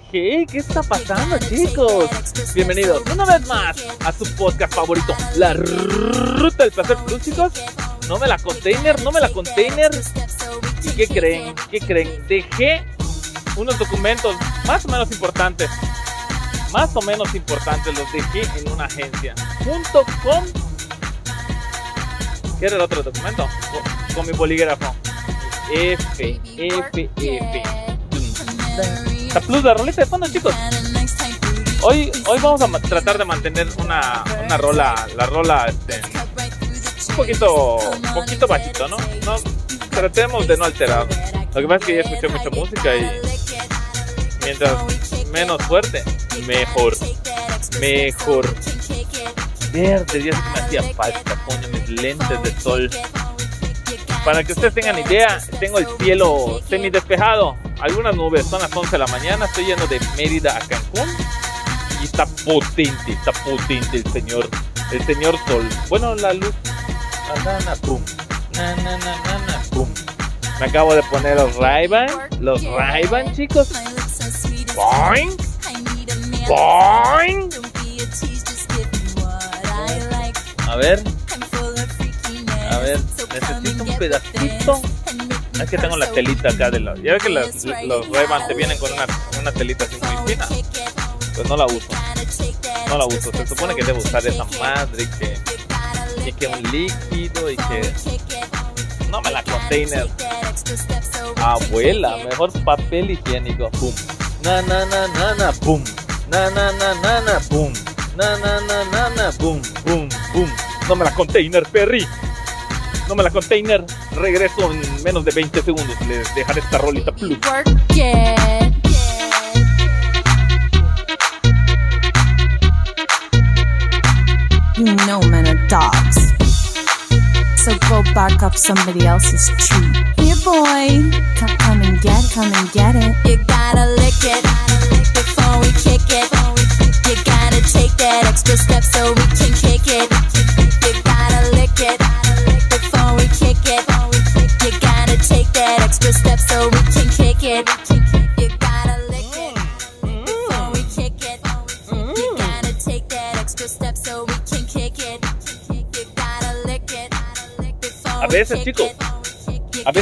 ¿Qué está pasando, chicos? Bienvenidos una vez más a su podcast favorito, La Ruta del Placer Plus, chicos. No me la container, no me la container. ¿Y qué creen? ¿Qué creen? Dejé unos documentos más o menos importantes. Más o menos importantes los dejé en una agencia. Junto con. ¿Qué era el otro documento? Con mi bolígrafo. F, F, F. La plus, la rolita de fondo, chicos. Hoy, hoy vamos a tratar de mantener una, una rola, la rola este, un poquito, poquito bajito, ¿no? ¿no? Tratemos de no alterar. Lo que pasa es que ya escuché mucha música y mientras menos fuerte, mejor. Mejor. Verde, ya me hacía falta, coño, mis lentes de sol. Para que ustedes tengan idea, tengo el cielo semi despejado. Algunas nubes, son las 11 de la mañana. Estoy yendo de Mérida a Cancún. Y está potente, está potente el señor, el señor sol. Bueno, la luz. Na, pum. Na, na, na, pum. Me acabo de poner los ray Los ray chicos. Boing. Boing. A ver. A ver, necesito un pedacito. Es que tengo la telita acá de la. Ya ves que las, los ray te vienen con una, una telita así muy fina. Pues no la uso. No la uso. Se supone que debo usar esa madre que. Y que un líquido y que. No me la container. Abuela, mejor papel higiénico. Pum. Na na na na na. Pum. Na na na na na. Pum. Na na na na na. Pum. Pum. Pum. No me la container, Perry. No la container. Regreso en menos de 20 segundos. Les dejaré esta rolita plus. You know men are dogs. So go bark up somebody else's tree. Here, boy, come, come and get, come and get it. You gotta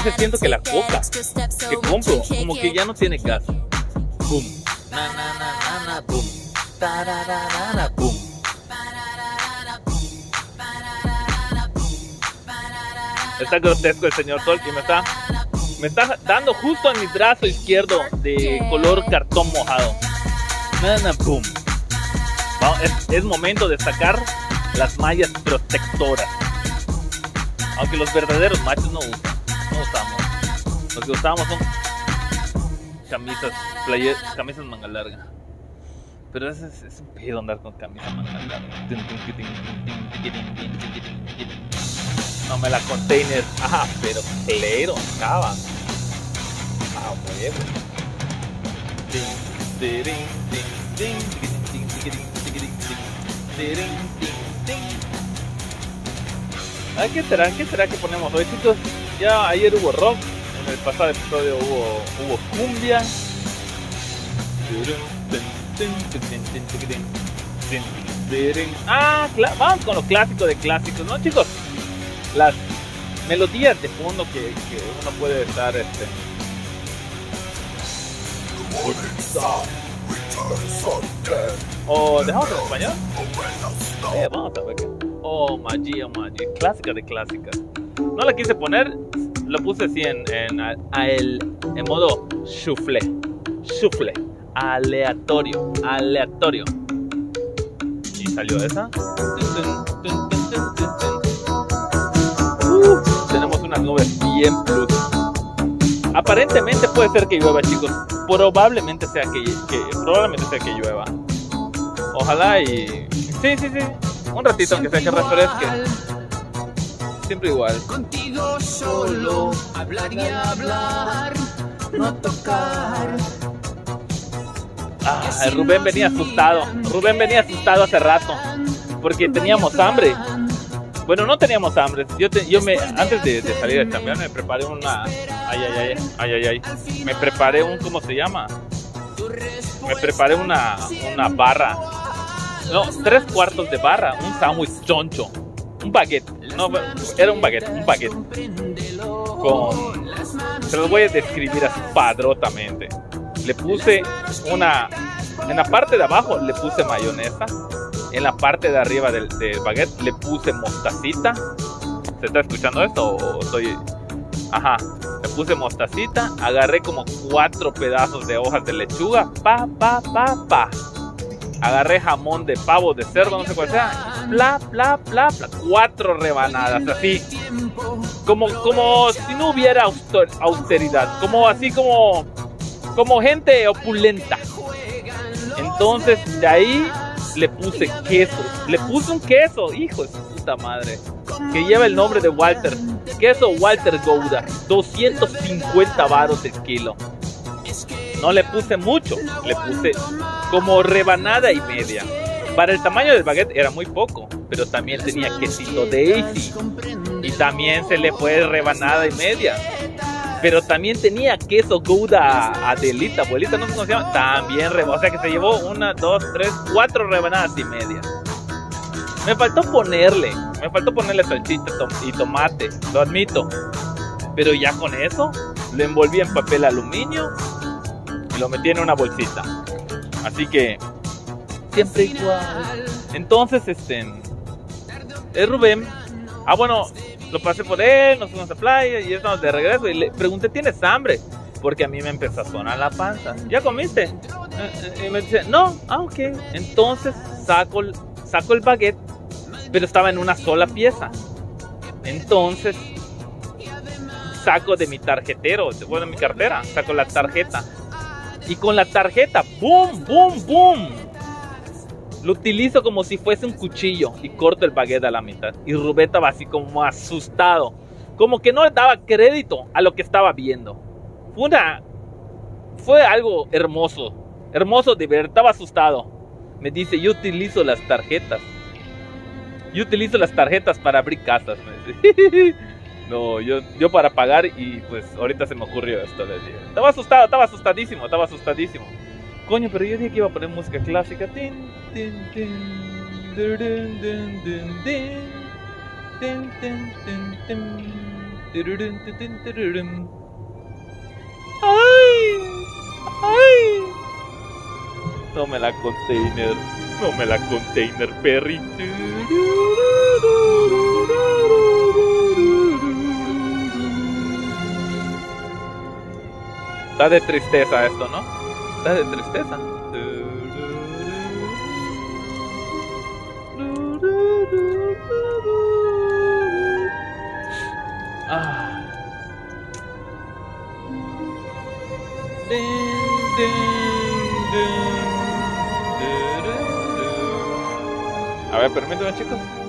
veces siento que la coca que compro como que ya no tiene gas. Boom. Na na na na. Está grotesco el señor Sol y me está me está dando justo en mi brazo izquierdo de color cartón mojado. Na na boom. Vamos, es, es momento de sacar las mallas protectoras. Aunque los verdaderos machos no usan, no usamos. Los que usamos son camisas, player, camisas manga larga. Pero es, es, un pedo andar con camisa manga larga. No me la container. Ah, pero clero, cava. Ah, huevo. Ah, ¿qué será? ¿Qué será que ponemos hoy, chicos? Ya ayer hubo rock, en el pasado episodio hubo, hubo cumbia. Ah, vamos con lo clásico de clásicos, ¿no, chicos? Las melodías de fondo que, uno puede estar este. O dejamos en español. Eh, vamos a ver. Oh, magia, magia. Clásica de clásicas. No la quise poner, lo puse así en, en, a, a el, en modo shuffle. Shuffle. Aleatorio. Aleatorio. Y salió esa. Uh, tenemos unas nubes bien plus. Aparentemente puede ser que llueva, chicos. Probablemente sea que, que probablemente sea que llueva. Ojalá y sí, sí, sí. Un ratito aunque sea que refresque. Siempre igual. Contigo solo hablar y hablar, no tocar. Ah, Rubén venía asustado. Rubén venía asustado hace rato. Porque teníamos hambre. Bueno, no teníamos hambre. Yo, te, yo me, antes de, de salir a chambear, me preparé una. Ay, ay, ay, ay, ay, ay. Me preparé un, ¿cómo se llama? me preparé una, una barra. No, tres cuartos de barra, un sándwich choncho. Un baguette. No, era un baguette, un baguette. Con. Se los voy a describir así padrotamente. Le puse una. En la parte de abajo le puse mayonesa. En la parte de arriba del, del baguette le puse mostacita. ¿Se está escuchando esto o estoy.? Ajá. Le puse mostacita. Agarré como cuatro pedazos de hojas de lechuga. Pa, pa, pa, pa. Agarré jamón de pavo, de cerdo, no sé cuál sea. Bla, bla, bla, bla. Cuatro rebanadas, así. Como, como si no hubiera austeridad. Como así como. Como gente opulenta. Entonces, de ahí le puse queso. Le puse un queso, hijo de su puta madre. Que lleva el nombre de Walter. Queso Walter Gouda. 250 varos el kilo. No le puse mucho, le puse como rebanada y media. Para el tamaño del baguette era muy poco, pero también tenía quesito Daisy. Y también se le fue rebanada y media. Pero también tenía queso Gouda Adelita, abuelita, no sé cómo se llama. También, o sea que se llevó una, dos, tres, cuatro rebanadas y media. Me faltó ponerle, me faltó ponerle salchicha y tomate, lo admito. Pero ya con eso, lo envolví en papel aluminio lo metí en una bolsita. Así que siempre igual. Entonces, este es Rubén. Ah, bueno, lo pasé por él, nos fuimos a playa y estamos de regreso y le pregunté, ¿tienes hambre? Porque a mí me empezó a sonar la panza. ¿Ya comiste? Eh, eh, y me dice, no, ah, ok. Entonces saco, saco el baguette, pero estaba en una sola pieza. Entonces saco de mi tarjetero, bueno, de mi cartera, saco la tarjeta y con la tarjeta, ¡boom, boom, boom! Lo utilizo como si fuese un cuchillo y corto el baguette a la mitad. Y Rubén estaba así como asustado. Como que no le daba crédito a lo que estaba viendo. Fue una... Fue algo hermoso. Hermoso de ver. Estaba asustado. Me dice, yo utilizo las tarjetas. Yo utilizo las tarjetas para abrir casas. No, yo, yo para pagar y pues ahorita se me ocurrió esto. Les dije. Estaba asustado, estaba asustadísimo, estaba asustadísimo. Coño, pero yo dije que iba a poner música clásica. ¡Ay! ¡Ay! No la container, no me la container, Perry. Está de tristeza esto, ¿no? Está de tristeza. Ah. A ver, permítanme chicos.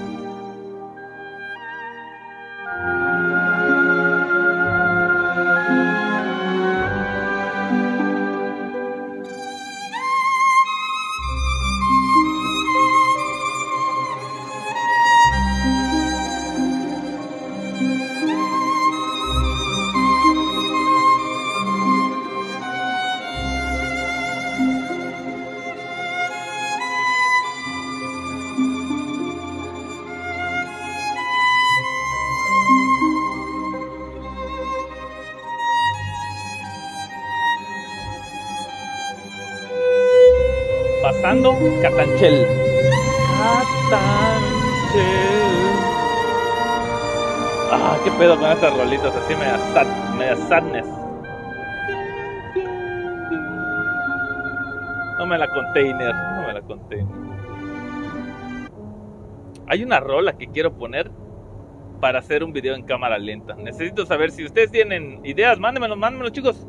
Catanchel. Catanchel. Ah, qué pedo con estas rolitas, así me sad, media sadness. No me la container, no me la container. Hay una rola que quiero poner para hacer un video en cámara lenta. Necesito saber si ustedes tienen ideas, mándenmelo, mándenmelo chicos.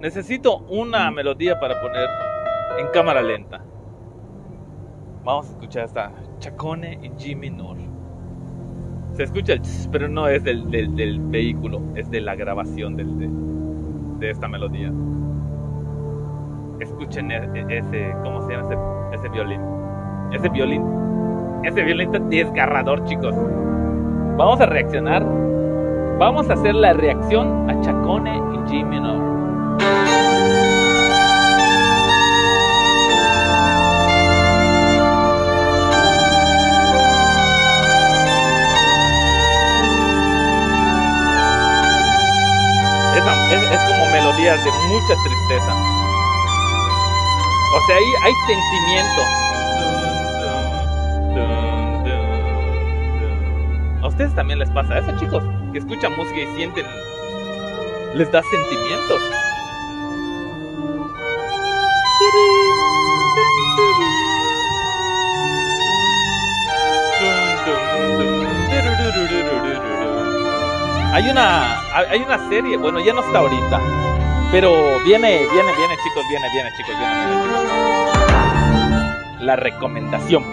Necesito una melodía para poner en cámara lenta. Vamos a escuchar esta Chacone en G menor. Se escucha el pero no es del, del, vehículo, es de la grabación del, de, esta melodía. Escuchen e, e, ese, ¿cómo se llama ese, ese violín? Ese violín, ese violín está desgarrador, chicos. Vamos a reaccionar. Vamos a hacer la reacción a Chacone en G menor. Mucha tristeza. O sea, ahí hay sentimiento. ¿A ustedes también les pasa eso, chicos? Que escuchan música y sienten... Les da sentimientos. Hay una, hay una serie, bueno, ya no está ahorita, pero viene, viene, viene, chicos, viene, viene, chicos, viene, viene, chicos. La recomendación,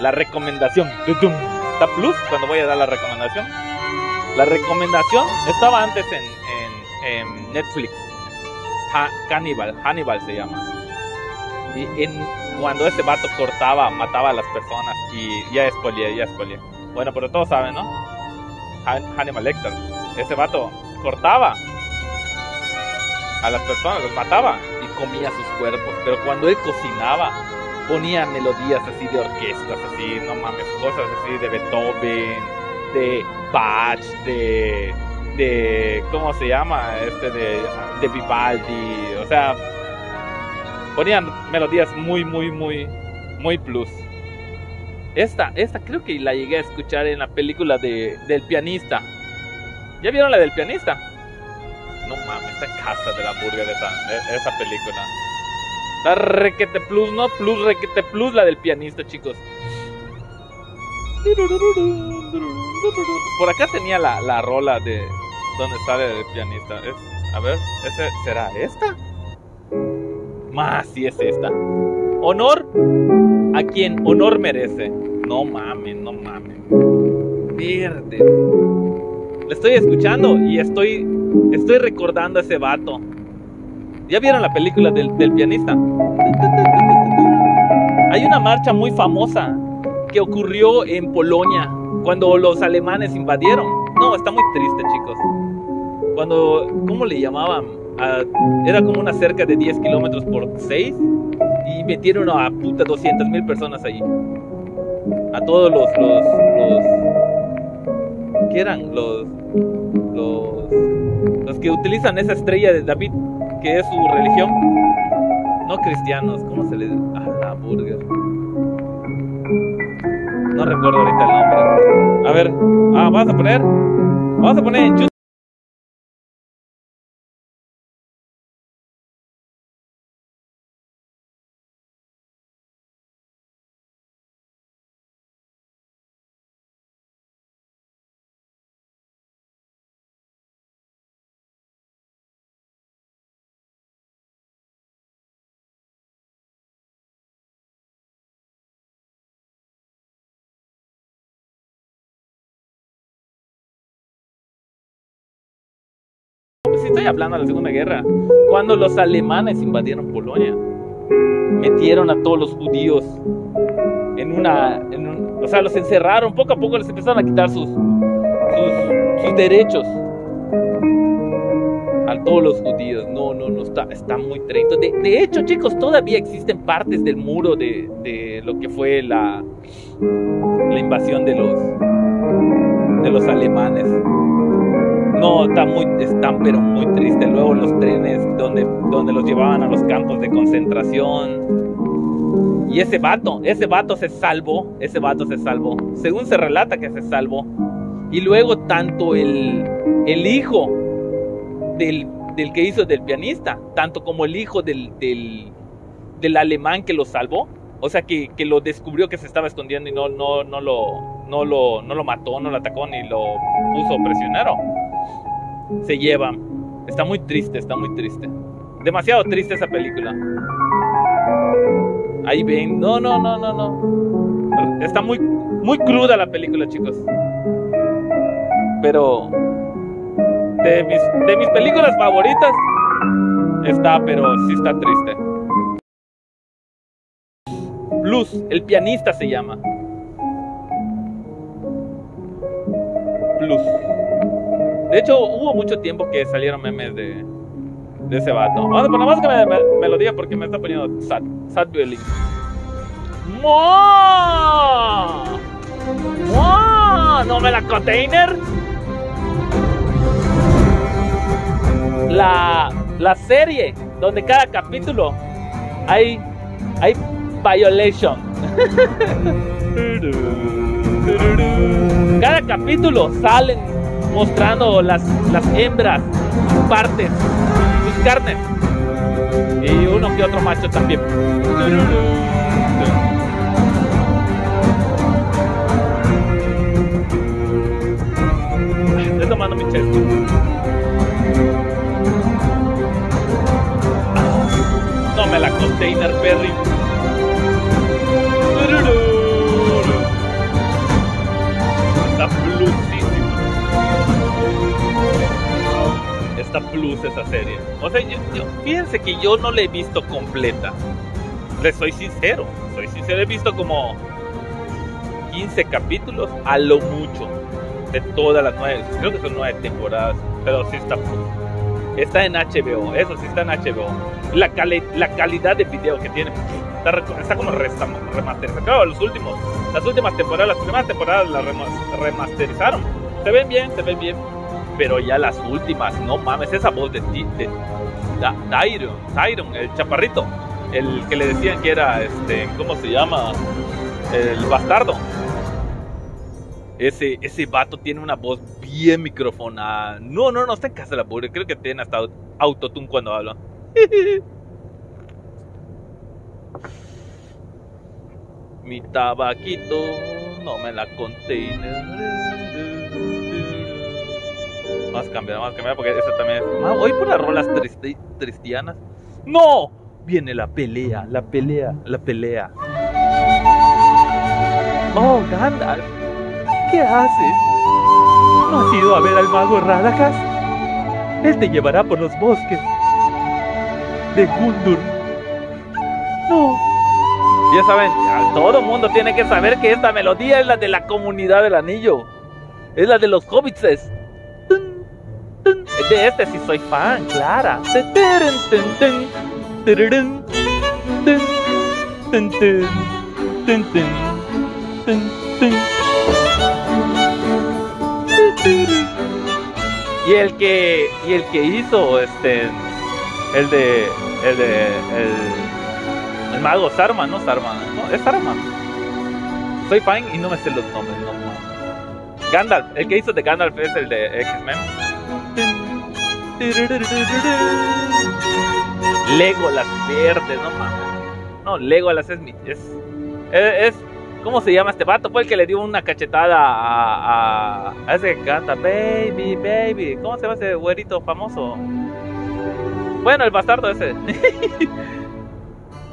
la recomendación. ¿Está plus cuando voy a dar la recomendación? La recomendación estaba antes en, en, Netflix. Hannibal, Hannibal se llama. Y en, cuando ese vato cortaba, mataba a las personas y ya spoileé, ya spoileé. Bueno, pero todos saben, ¿no? Hannibal Lecter. Ese vato cortaba a las personas, los mataba y comía sus cuerpos. Pero cuando él cocinaba, ponía melodías así de orquestas, así, no mames, cosas así de Beethoven, de Bach, de. de ¿Cómo se llama? Este de, de Vivaldi. O sea, ponían melodías muy, muy, muy, muy plus. Esta, esta creo que la llegué a escuchar en la película de, del pianista. ¿Ya vieron la del pianista? No mames, esta casa de la burger esa, esa película. La requete plus, no plus, requete plus, la del pianista, chicos. Por acá tenía la, la rola de donde sale el pianista. Es, a ver, ¿ese, ¿será esta? Más si es esta. Honor a quien honor merece. No mames, no mames. Verde. Le estoy escuchando y estoy, estoy recordando a ese vato. ¿Ya vieron la película del, del pianista? Hay una marcha muy famosa que ocurrió en Polonia cuando los alemanes invadieron. No, está muy triste, chicos. Cuando, ¿cómo le llamaban? era como una cerca de 10 kilómetros por 6 y metieron a puta 200 mil personas allí. A todos los, los, los, ¿qué eran? Los, los, los que utilizan esa estrella de David, que es su religión. No cristianos, ¿cómo se les? A la burger. No recuerdo ahorita el nombre. A ver, ah, vamos a poner, vamos a poner en estoy hablando de la Segunda Guerra, cuando los alemanes invadieron Polonia, metieron a todos los judíos en una, o sea, los encerraron, poco a poco les empezaron a quitar sus, sus, derechos a todos los judíos. No, no, no, está, está muy triste. De, hecho, chicos, todavía existen partes del muro de, de lo que fue la, la invasión de los, de los alemanes. No, está muy, están pero muy triste. Luego los trenes donde, donde los llevaban a los campos de concentración. Y ese vato, ese vato se salvó, ese vato se salvó. Según se relata que se salvó. Y luego tanto el, el hijo del, del, que hizo del pianista, tanto como el hijo del, del, del alemán que lo salvó, o sea que, que, lo descubrió que se estaba escondiendo y no, no, no, lo, no, lo, no lo mató, no lo atacó ni lo puso prisionero se llevan. Está muy triste, está muy triste. Demasiado triste esa película. Ahí ven, no, no, no, no, no. Está muy, muy cruda la película, chicos. Pero de mis, de mis películas favoritas está, pero sí está triste. Blues, el pianista se llama. Blues. De hecho, hubo mucho tiempo que salieron memes de, de ese vato. Vamos a poner más que me, me, melodía porque me está poniendo sad, sad violin. ¡Mua! ¡Mua! ¿No me la container? La, la serie donde cada capítulo hay hay violation. Cada capítulo salen mostrando las, las hembras, sus partes, sus carnes. Y uno que otro macho también. Estoy tomando mi chesco. No me la container Perry. Plus esa serie. O sea, yo, yo- fíjense que yo no la he visto completa. Les soy sincero. Soy sincero, he visto como 15 capítulos a lo mucho. De todas las nueve. Creo que son nueve temporadas. Pero sí está. Está en HBO, eso sí está en HBO. La, cali- la calidad de video que tiene está, está como remasterizado. Claro, los últimos, las últimas temporadas, las primeras temporadas las rema- remasterizaron. Se ven bien, se ven bien. Pero ya las últimas, no mames, esa voz de, de Da- Tyron, el chaparrito, el que le decían que era, este, ¿cómo se llama? El bastardo. Ese, ese vato tiene una voz bien microfonada. No, no, no está en casa de la pobre. Creo que tiene hasta autotune cuando habla. Mi tabaquito, no me la container. Vamos cambiar, vamos cambiar porque esa también es. Ah, por las rolas. ¡No! Viene la pelea, la pelea, la pelea. Oh, Gandalf. ¿Qué haces? ¿No has ido a ver al mago Radagast? Él te llevará por los bosques de Gundur. No. Ya saben, todo mundo tiene que saber que esta melodía es la de la comunidad del anillo. Es la de los hobbitses. De este sí soy fan, Clara. Y el que y el que hizo este el de el de el, el mago Sarman, no Sarman, no, es Sarman. Soy fan y no me sé los nombres, no. Gandalf, el que hizo de Gandalf es el de X-Men. Legolas verde, no mames. No, Legolas es mi es es, ¿Cómo se llama este vato? Fue el que le dio una cachetada a, ese que canta Baby, baby. ¿Cómo se llama ese güerito famoso? Bueno, el bastardo ese.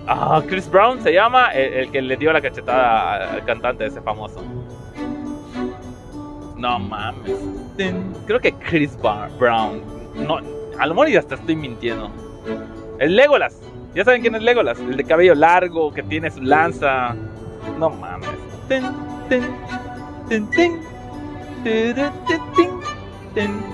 ah, Chris Brown se llama el, que le dio la cachetada al cantante ese famoso. No mames. Creo que Chris Brown. No, a lo mejor ya hasta estoy mintiendo. El Legolas. ¿Ya saben quién es Legolas? El de cabello largo, que tiene su lanza. No mames. Tin, tin, tin. Turu, tin, tin.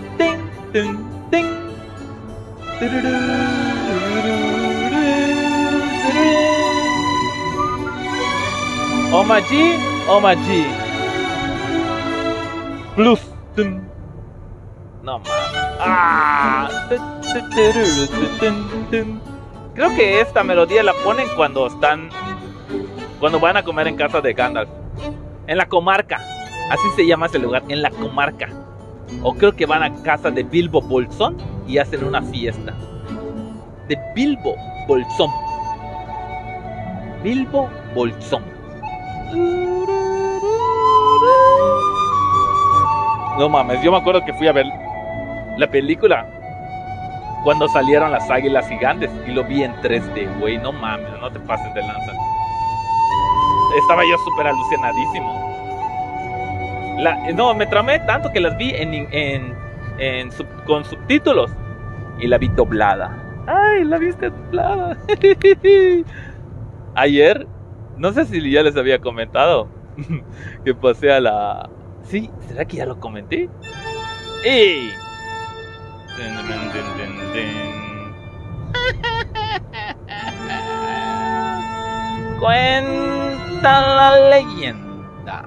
Tin, No mames. Ah. Creo que esta melodía la ponen cuando están cuando van a comer en casa de Gandalf. En la comarca. Así se llama ese lugar, en la comarca. O creo que van a casa de Bilbo Bolsón y hacen una fiesta. De Bilbo Bolsón. Bilbo Bolsón. No mames, yo me acuerdo que fui a ver la película cuando salieron las águilas gigantes y lo vi en 3D, güey. No mames, no te pases de lanza estaba yo súper alucinadísimo. No, me tramé tanto que las vi en, en, en con subtítulos y la vi doblada. ¡Ay, la viste doblada! Ayer, no sé si ya les había comentado que pasé a la. Sí, ¿será que ya lo comenté? ¡Ey! Cuenta la leyenda.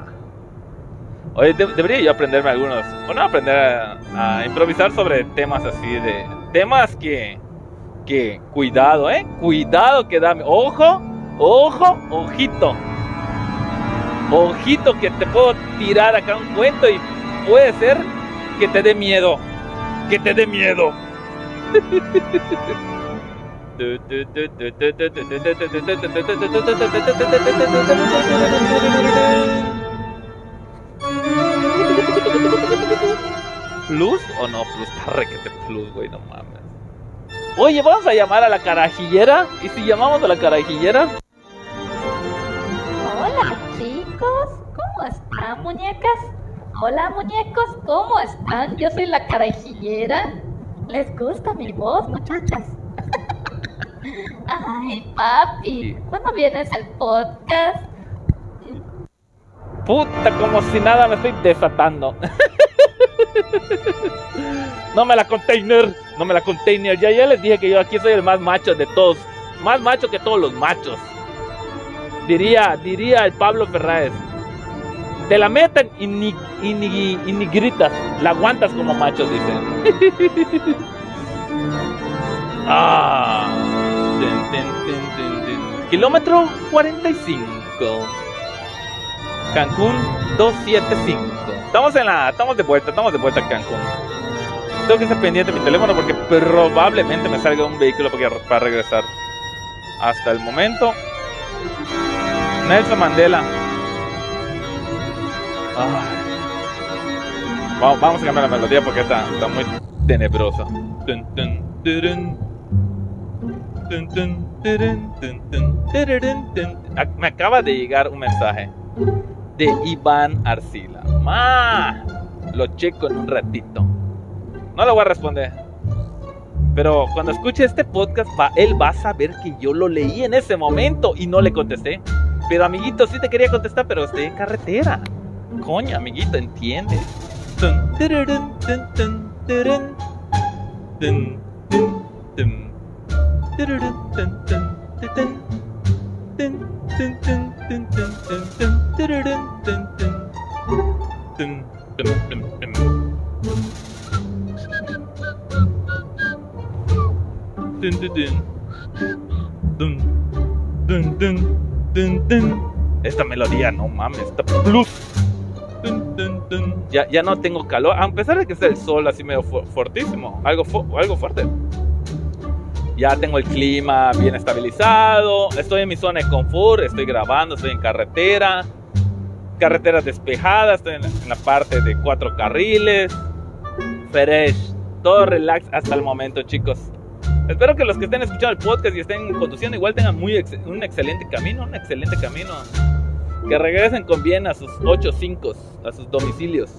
Oye, de- debería yo aprenderme algunos. Bueno, aprender a, a improvisar sobre temas así de. Temas que. que, cuidado, eh, cuidado que dame, ojo, ojo, ojito, ojito que te puedo tirar acá un cuento y puede ser que te dé miedo, que te dé miedo. ¿Plus o no plus? Está plus, güey, no mames. Oye, vamos a llamar a la carajillera. ¿Y si llamamos a la carajillera? Hola, chicos. ¿Cómo están, muñecas? Hola, muñecos. ¿Cómo están? Yo soy la carajillera. ¿Les gusta mi voz, muchachas? Ay, papi. ¿Cuándo vienes al podcast? Puta, como si nada me estoy desatando. No me la container, no me la container. Ya, ya les dije que yo aquí soy el más macho de todos. Más macho que todos los machos. Diría, diría el Pablo Ferraes. Te la meten y ni, y ni, gritas. La aguantas como macho, dicen. ah. Kilómetro 45. Cancún 275. Estamos en la. Estamos de vuelta, estamos de vuelta a Cancún. Tengo que estar pendiente de mi teléfono porque probablemente me salga un vehículo para regresar. Hasta el momento. Nelson Mandela. Vamos, a cambiar la melodía porque está, está muy tenebrosa. Me acaba de llegar un mensaje de Iván Arcila. Lo checo en un ratito. No le voy a responder. Pero cuando escuche este podcast, va, él va a saber que yo lo leí en ese momento y no le contesté. Pero amiguito, sí te quería contestar, pero estoy en carretera. Coño, amiguito, entiende. Esta melodía, no mames, esta plus. Ya, ya no tengo calor, a pesar de que está el sol así medio fortísimo, algo, algo fuerte. Ya tengo el clima bien estabilizado, estoy en mi zona de confort, estoy grabando, estoy en carretera, carreteras despejadas, estoy en la, parte de cuatro carriles, fresh, todo relax hasta el momento chicos. Espero que los que estén escuchando el podcast y estén conduciendo igual tengan muy un excelente camino, un excelente camino. Que regresen con bien a sus 8 5, a sus domicilios.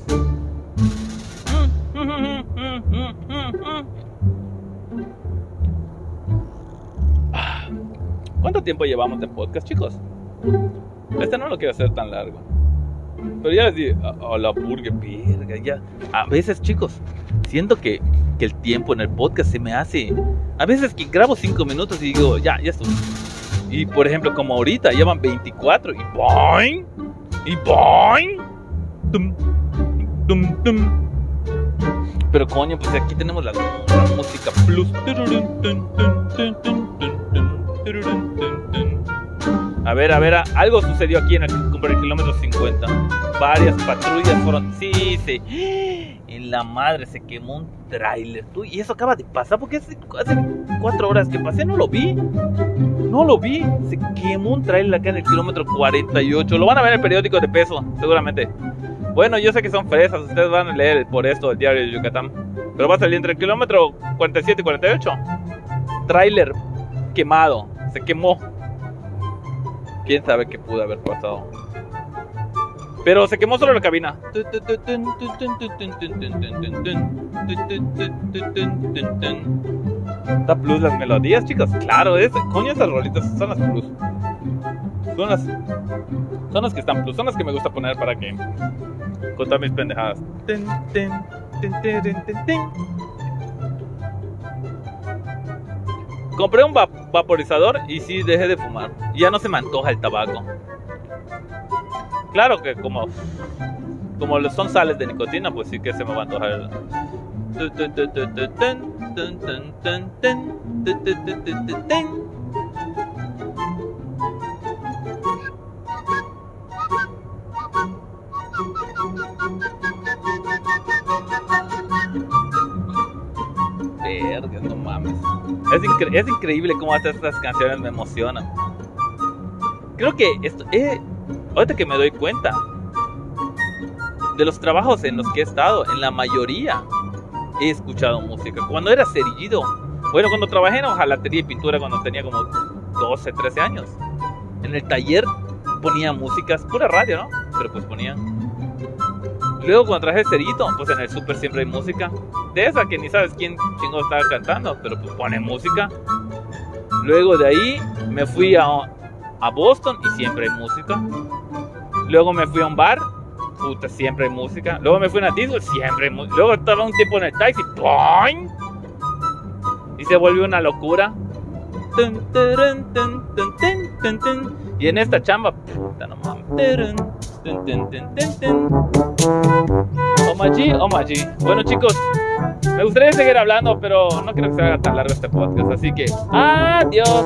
¿Cuánto tiempo llevamos de podcast, chicos? Este no lo quiero hacer tan largo. Pero ya les dije, a, la burger, ya. A veces, chicos, siento que, que, el tiempo en el podcast se me hace. A veces que grabo 5 minutos y digo, ya, ya estoy. Y por ejemplo, como ahorita, llevan 24 y boing, y boing. Pero coño, pues aquí tenemos la, la música plus. A ver, a ver, algo sucedió aquí en el, kilómetro 50. Varias patrullas fueron. Sí, sí. En la madre se quemó un tráiler. Y eso acaba de pasar porque hace, cuatro horas que pasé no lo vi. No lo vi. Se quemó un tráiler acá en el kilómetro 48. Lo van a ver en el periódico de peso, seguramente. Bueno, yo sé que son fresas. Ustedes van a leer por esto el diario de Yucatán. Pero va a salir entre el kilómetro 47 y 48. Tráiler quemado. Se quemó quién sabe qué pudo haber pasado. Pero se quemó solo la cabina. ¿Está plus las melodías, chicos? Claro, es, coño, esas rolitas son las plus. Son las, son las que están plus, son las que me gusta poner para que contar mis pendejadas. Compré un vaporizador y sí dejé de fumar. Ya no se me antoja el tabaco. Claro que como como son sales de nicotina, pues sí que se me va a antojar. tu, Es, incre- es increíble cómo hacer estas canciones me emocionan. Creo que esto, eh, ahorita que me doy cuenta de los trabajos en los que he estado, en la mayoría he escuchado música. Cuando era cerillido, bueno, cuando trabajé en hojalatería y pintura cuando tenía como 12, 13 años, en el taller ponía músicas, pura radio, ¿no? Pero pues ponía. Luego cuando traje el cerillito, pues en el súper siempre hay música. De esa que ni sabes quién chingo estaba cantando, pero pues pone música. Luego de ahí me fui a, a Boston y siempre hay música. Luego me fui a un bar, puta, siempre hay música. Luego me fui a una disco, siempre hay música. Luego estaba un tiempo en el taxi, ¡boing! Y se volvió una locura. Y en esta chamba. Omaji, Omaji. Bueno, chicos, me gustaría seguir hablando, pero no creo que se haga tan largo este podcast. Así que, adiós.